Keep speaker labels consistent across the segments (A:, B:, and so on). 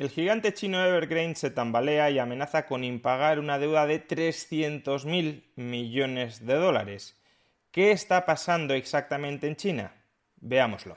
A: El gigante chino Evergrande se tambalea y amenaza con impagar una deuda de 300.000 millones de dólares. ¿Qué está pasando exactamente en China? Veámoslo.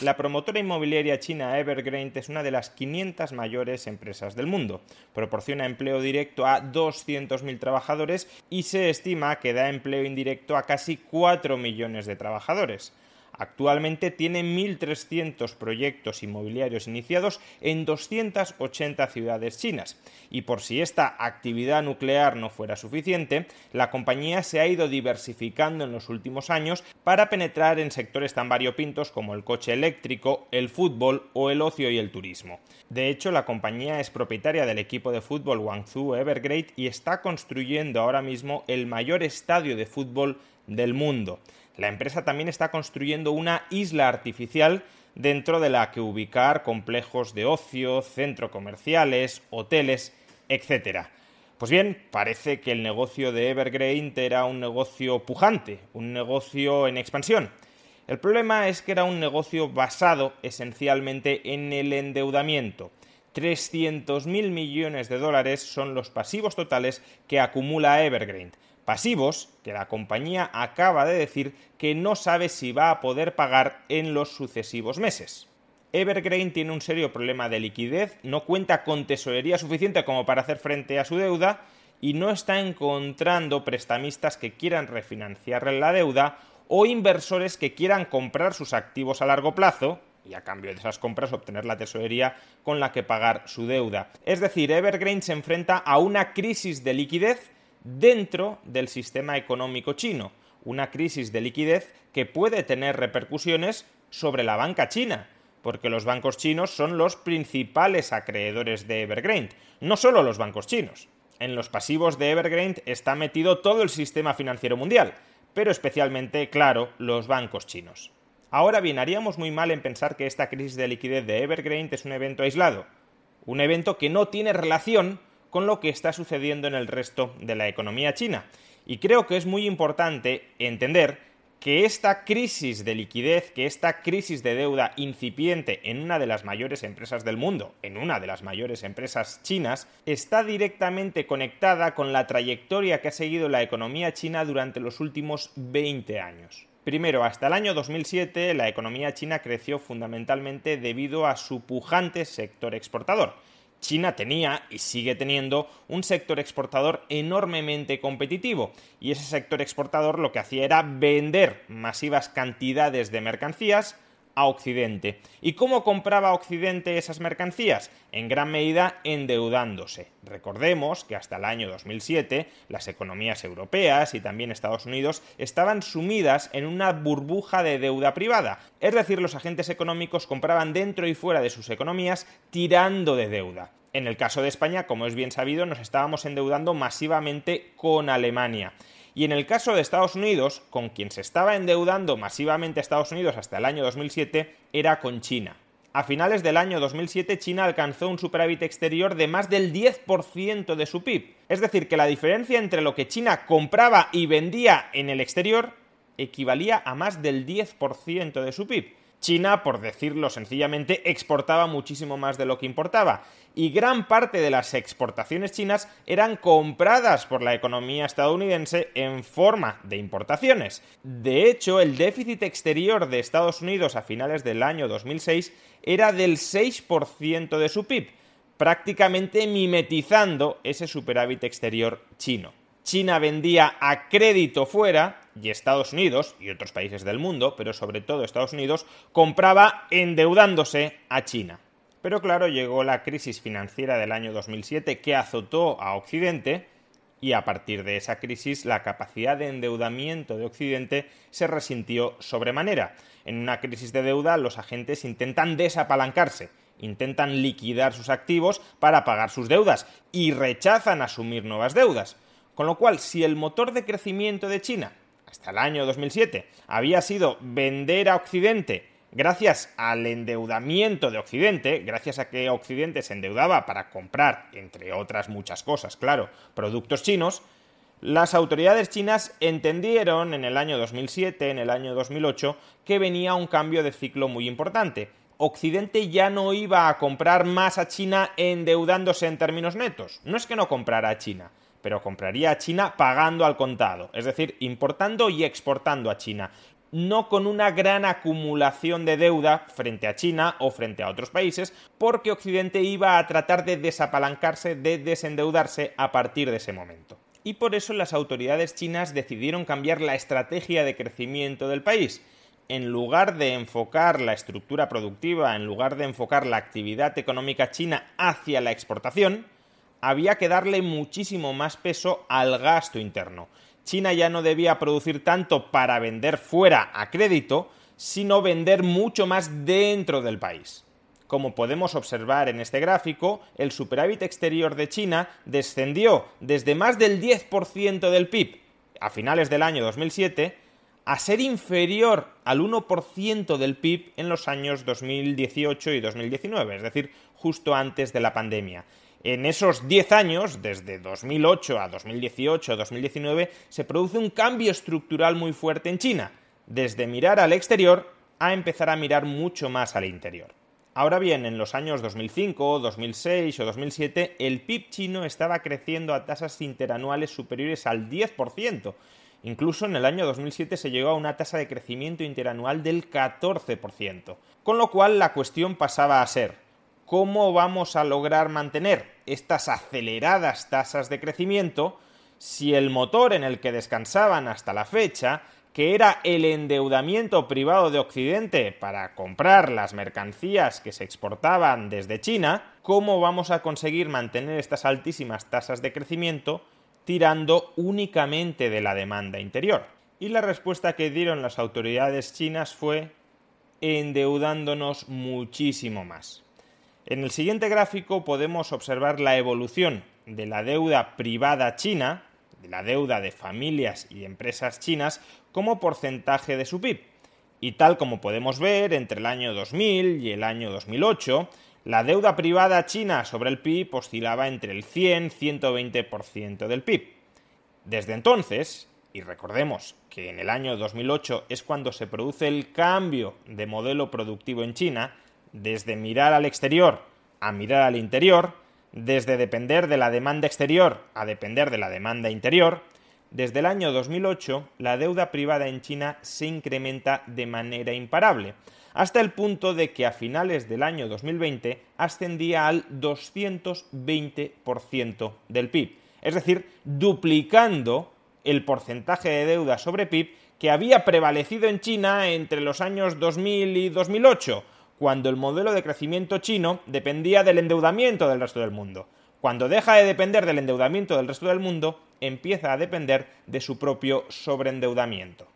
A: La promotora inmobiliaria china Evergrande es una de las 500 mayores empresas del mundo. Proporciona empleo directo a 200.000 trabajadores y se estima que da empleo indirecto a casi 4 millones de trabajadores. Actualmente tiene 1.300 proyectos inmobiliarios iniciados en 280 ciudades chinas. Y por si esta actividad nuclear no fuera suficiente, la compañía se ha ido diversificando en los últimos años para penetrar en sectores tan variopintos como el coche eléctrico, el fútbol o el ocio y el turismo. De hecho, la compañía es propietaria del equipo de fútbol Guangzhou Evergrande y está construyendo ahora mismo el mayor estadio de fútbol del mundo. La empresa también está construyendo una isla artificial dentro de la que ubicar complejos de ocio, centros comerciales, hoteles, etc. Pues bien, parece que el negocio de Evergrande era un negocio pujante, un negocio en expansión. El problema es que era un negocio basado esencialmente en el endeudamiento. 300.000 millones de dólares son los pasivos totales que acumula Evergrande pasivos que la compañía acaba de decir que no sabe si va a poder pagar en los sucesivos meses. Evergrande tiene un serio problema de liquidez, no cuenta con tesorería suficiente como para hacer frente a su deuda y no está encontrando prestamistas que quieran refinanciarle la deuda o inversores que quieran comprar sus activos a largo plazo y a cambio de esas compras obtener la tesorería con la que pagar su deuda. Es decir, Evergrande se enfrenta a una crisis de liquidez dentro del sistema económico chino, una crisis de liquidez que puede tener repercusiones sobre la banca china, porque los bancos chinos son los principales acreedores de Evergrande, no solo los bancos chinos. En los pasivos de Evergrande está metido todo el sistema financiero mundial, pero especialmente, claro, los bancos chinos. Ahora bien, haríamos muy mal en pensar que esta crisis de liquidez de Evergrande es un evento aislado, un evento que no tiene relación con lo que está sucediendo en el resto de la economía china. Y creo que es muy importante entender que esta crisis de liquidez, que esta crisis de deuda incipiente en una de las mayores empresas del mundo, en una de las mayores empresas chinas, está directamente conectada con la trayectoria que ha seguido la economía china durante los últimos 20 años. Primero, hasta el año 2007 la economía china creció fundamentalmente debido a su pujante sector exportador. China tenía y sigue teniendo un sector exportador enormemente competitivo. Y ese sector exportador lo que hacía era vender masivas cantidades de mercancías a Occidente. ¿Y cómo compraba Occidente esas mercancías? En gran medida endeudándose. Recordemos que hasta el año 2007 las economías europeas y también Estados Unidos estaban sumidas en una burbuja de deuda privada. Es decir, los agentes económicos compraban dentro y fuera de sus economías tirando de deuda. En el caso de España, como es bien sabido, nos estábamos endeudando masivamente con Alemania. Y en el caso de Estados Unidos, con quien se estaba endeudando masivamente Estados Unidos hasta el año 2007, era con China. A finales del año 2007 China alcanzó un superávit exterior de más del 10% de su PIB. Es decir, que la diferencia entre lo que China compraba y vendía en el exterior equivalía a más del 10% de su PIB. China, por decirlo sencillamente, exportaba muchísimo más de lo que importaba y gran parte de las exportaciones chinas eran compradas por la economía estadounidense en forma de importaciones. De hecho, el déficit exterior de Estados Unidos a finales del año 2006 era del 6% de su PIB, prácticamente mimetizando ese superávit exterior chino. China vendía a crédito fuera y Estados Unidos y otros países del mundo, pero sobre todo Estados Unidos, compraba endeudándose a China. Pero claro, llegó la crisis financiera del año 2007 que azotó a Occidente y a partir de esa crisis la capacidad de endeudamiento de Occidente se resintió sobremanera. En una crisis de deuda los agentes intentan desapalancarse, intentan liquidar sus activos para pagar sus deudas y rechazan asumir nuevas deudas. Con lo cual, si el motor de crecimiento de China hasta el año 2007 había sido vender a Occidente gracias al endeudamiento de Occidente, gracias a que Occidente se endeudaba para comprar, entre otras muchas cosas, claro, productos chinos, las autoridades chinas entendieron en el año 2007, en el año 2008, que venía un cambio de ciclo muy importante. Occidente ya no iba a comprar más a China endeudándose en términos netos. No es que no comprara a China, pero compraría a China pagando al contado, es decir, importando y exportando a China, no con una gran acumulación de deuda frente a China o frente a otros países, porque Occidente iba a tratar de desapalancarse, de desendeudarse a partir de ese momento. Y por eso las autoridades chinas decidieron cambiar la estrategia de crecimiento del país. En lugar de enfocar la estructura productiva, en lugar de enfocar la actividad económica china hacia la exportación, había que darle muchísimo más peso al gasto interno. China ya no debía producir tanto para vender fuera a crédito, sino vender mucho más dentro del país. Como podemos observar en este gráfico, el superávit exterior de China descendió desde más del 10% del PIB a finales del año 2007 a ser inferior al 1% del PIB en los años 2018 y 2019, es decir, justo antes de la pandemia. En esos 10 años, desde 2008 a 2018 2019, se produce un cambio estructural muy fuerte en China, desde mirar al exterior a empezar a mirar mucho más al interior. Ahora bien, en los años 2005, 2006 o 2007, el PIB chino estaba creciendo a tasas interanuales superiores al 10%. Incluso en el año 2007 se llegó a una tasa de crecimiento interanual del 14%. Con lo cual la cuestión pasaba a ser, ¿cómo vamos a lograr mantener estas aceleradas tasas de crecimiento si el motor en el que descansaban hasta la fecha, que era el endeudamiento privado de Occidente para comprar las mercancías que se exportaban desde China, ¿cómo vamos a conseguir mantener estas altísimas tasas de crecimiento tirando únicamente de la demanda interior? Y la respuesta que dieron las autoridades chinas fue endeudándonos muchísimo más. En el siguiente gráfico podemos observar la evolución de la deuda privada china, de la deuda de familias y empresas chinas, como porcentaje de su PIB. Y tal como podemos ver, entre el año 2000 y el año 2008, la deuda privada china sobre el PIB oscilaba entre el 100-120% del PIB. Desde entonces, y recordemos que en el año 2008 es cuando se produce el cambio de modelo productivo en China, desde mirar al exterior a mirar al interior, desde depender de la demanda exterior a depender de la demanda interior, desde el año 2008 la deuda privada en China se incrementa de manera imparable, hasta el punto de que a finales del año 2020 ascendía al 220% del PIB, es decir, duplicando el porcentaje de deuda sobre PIB que había prevalecido en China entre los años 2000 y 2008, cuando el modelo de crecimiento chino dependía del endeudamiento del resto del mundo. Cuando deja de depender del endeudamiento del resto del mundo, empieza a depender de su propio sobreendeudamiento.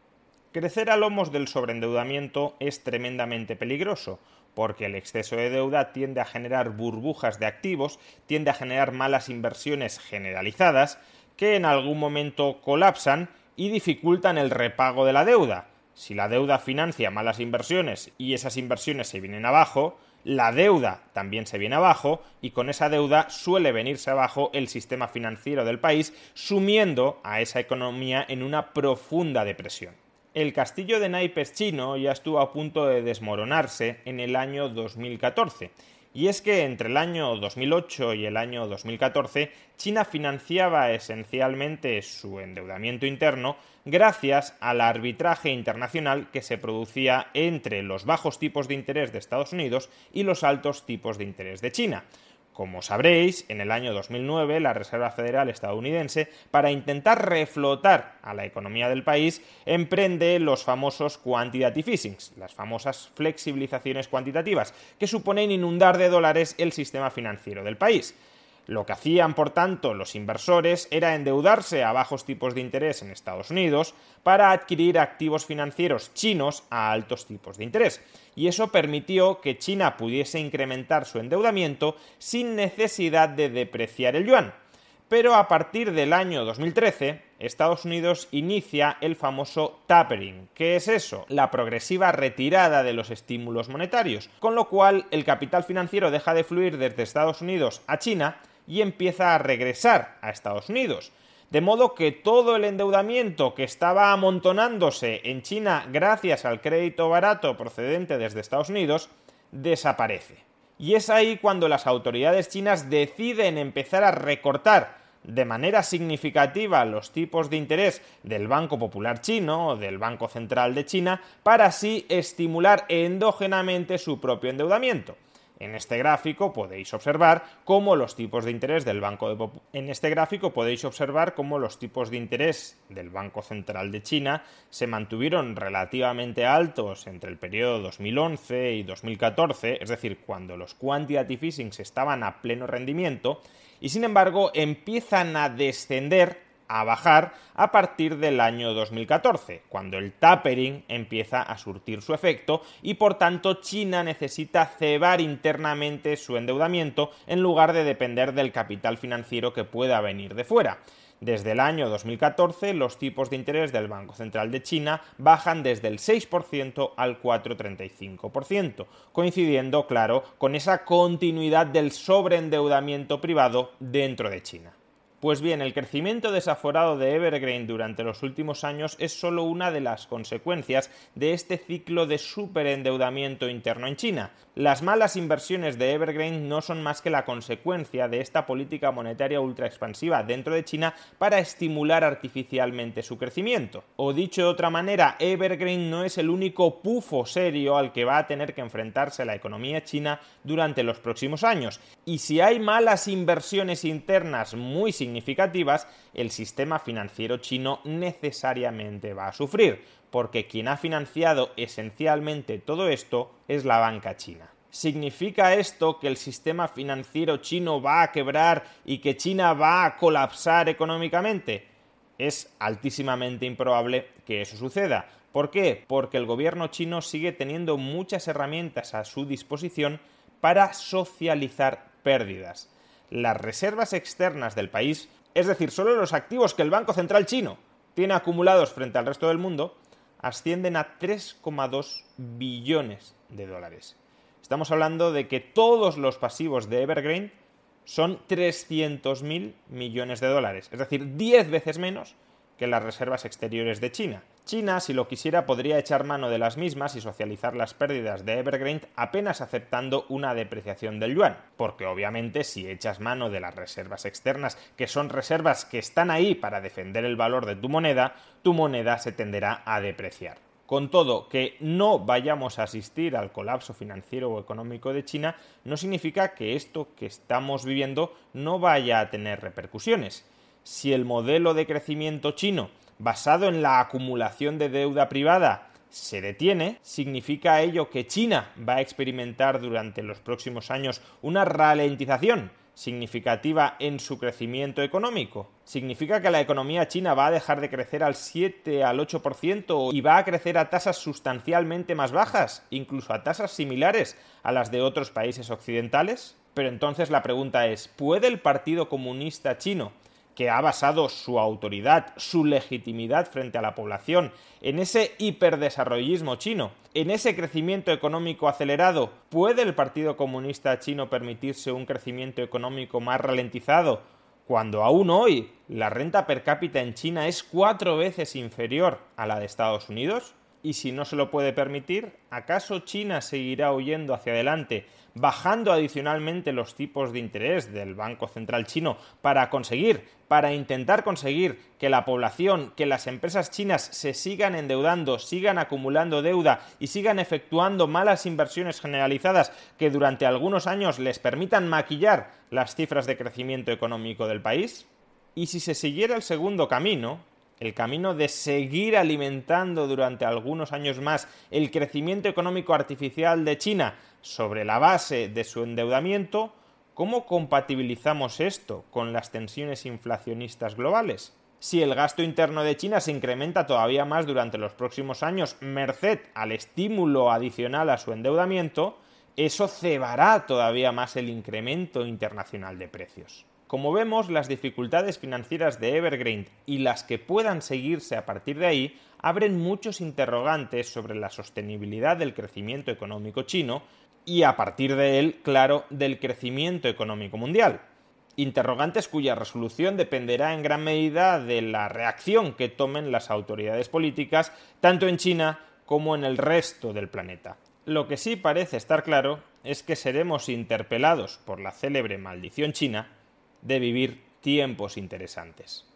A: Crecer a lomos del sobreendeudamiento es tremendamente peligroso, porque el exceso de deuda tiende a generar burbujas de activos, tiende a generar malas inversiones generalizadas, que en algún momento colapsan y dificultan el repago de la deuda. Si la deuda financia malas inversiones y esas inversiones se vienen abajo, la deuda también se viene abajo y con esa deuda suele venirse abajo el sistema financiero del país, sumiendo a esa economía en una profunda depresión. El castillo de naipes chino ya estuvo a punto de desmoronarse en el año 2014 y es que entre el año 2008 y el año 2014 China financiaba esencialmente su endeudamiento interno gracias al arbitraje internacional que se producía entre los bajos tipos de interés de Estados Unidos y los altos tipos de interés de China. Como sabréis, en el año 2009 la Reserva Federal estadounidense, para intentar reflotar a la economía del país, emprende los famosos quantitative easing, las famosas flexibilizaciones cuantitativas, que suponen inundar de dólares el sistema financiero del país. Lo que hacían, por tanto, los inversores era endeudarse a bajos tipos de interés en Estados Unidos para adquirir activos financieros chinos a altos tipos de interés. Y eso permitió que China pudiese incrementar su endeudamiento sin necesidad de depreciar el yuan. Pero a partir del año 2013, Estados Unidos inicia el famoso tapering. ¿Qué es eso? La progresiva retirada de los estímulos monetarios, con lo cual el capital financiero deja de fluir desde Estados Unidos a China y empieza a regresar a Estados Unidos. De modo que todo el endeudamiento que estaba amontonándose en China gracias al crédito barato procedente desde Estados Unidos desaparece. Y es ahí cuando las autoridades chinas deciden empezar a recortar de manera significativa los tipos de interés del Banco Popular Chino o del Banco Central de China para así estimular endógenamente su propio endeudamiento. En este gráfico podéis observar cómo los tipos de interés del Banco en este gráfico podéis observar cómo los tipos de interés del Banco Central de China se mantuvieron relativamente altos entre el periodo 2011 y 2014, es decir, cuando los quantitative easing estaban a pleno rendimiento y sin embargo empiezan a descender a bajar a partir del año 2014, cuando el tapering empieza a surtir su efecto y por tanto China necesita cebar internamente su endeudamiento en lugar de depender del capital financiero que pueda venir de fuera. Desde el año 2014 los tipos de interés del Banco Central de China bajan desde el 6% al 4,35%, coincidiendo, claro, con esa continuidad del sobreendeudamiento privado dentro de China. Pues bien, el crecimiento desaforado de Evergreen durante los últimos años es solo una de las consecuencias de este ciclo de superendeudamiento interno en China. Las malas inversiones de Evergreen no son más que la consecuencia de esta política monetaria ultra expansiva dentro de China para estimular artificialmente su crecimiento. O dicho de otra manera, Evergreen no es el único pufo serio al que va a tener que enfrentarse la economía china durante los próximos años. Y si hay malas inversiones internas muy significativas, significativas, el sistema financiero chino necesariamente va a sufrir, porque quien ha financiado esencialmente todo esto es la banca china. ¿Significa esto que el sistema financiero chino va a quebrar y que China va a colapsar económicamente? Es altísimamente improbable que eso suceda. ¿Por qué? Porque el gobierno chino sigue teniendo muchas herramientas a su disposición para socializar pérdidas las reservas externas del país, es decir, solo los activos que el Banco Central chino tiene acumulados frente al resto del mundo, ascienden a 3,2 billones de dólares. Estamos hablando de que todos los pasivos de Evergreen son 300.000 millones de dólares, es decir, 10 veces menos que las reservas exteriores de China. China, si lo quisiera, podría echar mano de las mismas y socializar las pérdidas de Evergrande apenas aceptando una depreciación del yuan, porque obviamente si echas mano de las reservas externas, que son reservas que están ahí para defender el valor de tu moneda, tu moneda se tenderá a depreciar. Con todo, que no vayamos a asistir al colapso financiero o económico de China no significa que esto que estamos viviendo no vaya a tener repercusiones. Si el modelo de crecimiento chino basado en la acumulación de deuda privada se detiene, significa ello que China va a experimentar durante los próximos años una ralentización significativa en su crecimiento económico. Significa que la economía china va a dejar de crecer al 7 al 8% y va a crecer a tasas sustancialmente más bajas, incluso a tasas similares a las de otros países occidentales. Pero entonces la pregunta es, ¿puede el Partido Comunista Chino que ha basado su autoridad, su legitimidad frente a la población, en ese hiperdesarrollismo chino, en ese crecimiento económico acelerado, ¿puede el Partido Comunista Chino permitirse un crecimiento económico más ralentizado? Cuando aún hoy la renta per cápita en China es cuatro veces inferior a la de Estados Unidos? Y si no se lo puede permitir, ¿acaso China seguirá huyendo hacia adelante, bajando adicionalmente los tipos de interés del Banco Central chino para conseguir, para intentar conseguir que la población, que las empresas chinas se sigan endeudando, sigan acumulando deuda y sigan efectuando malas inversiones generalizadas que durante algunos años les permitan maquillar las cifras de crecimiento económico del país? Y si se siguiera el segundo camino, el camino de seguir alimentando durante algunos años más el crecimiento económico artificial de China sobre la base de su endeudamiento, ¿cómo compatibilizamos esto con las tensiones inflacionistas globales? Si el gasto interno de China se incrementa todavía más durante los próximos años, merced al estímulo adicional a su endeudamiento, eso cebará todavía más el incremento internacional de precios. Como vemos, las dificultades financieras de Evergrande y las que puedan seguirse a partir de ahí abren muchos interrogantes sobre la sostenibilidad del crecimiento económico chino y a partir de él, claro, del crecimiento económico mundial. Interrogantes cuya resolución dependerá en gran medida de la reacción que tomen las autoridades políticas, tanto en China como en el resto del planeta. Lo que sí parece estar claro es que seremos interpelados por la célebre maldición china de vivir tiempos interesantes.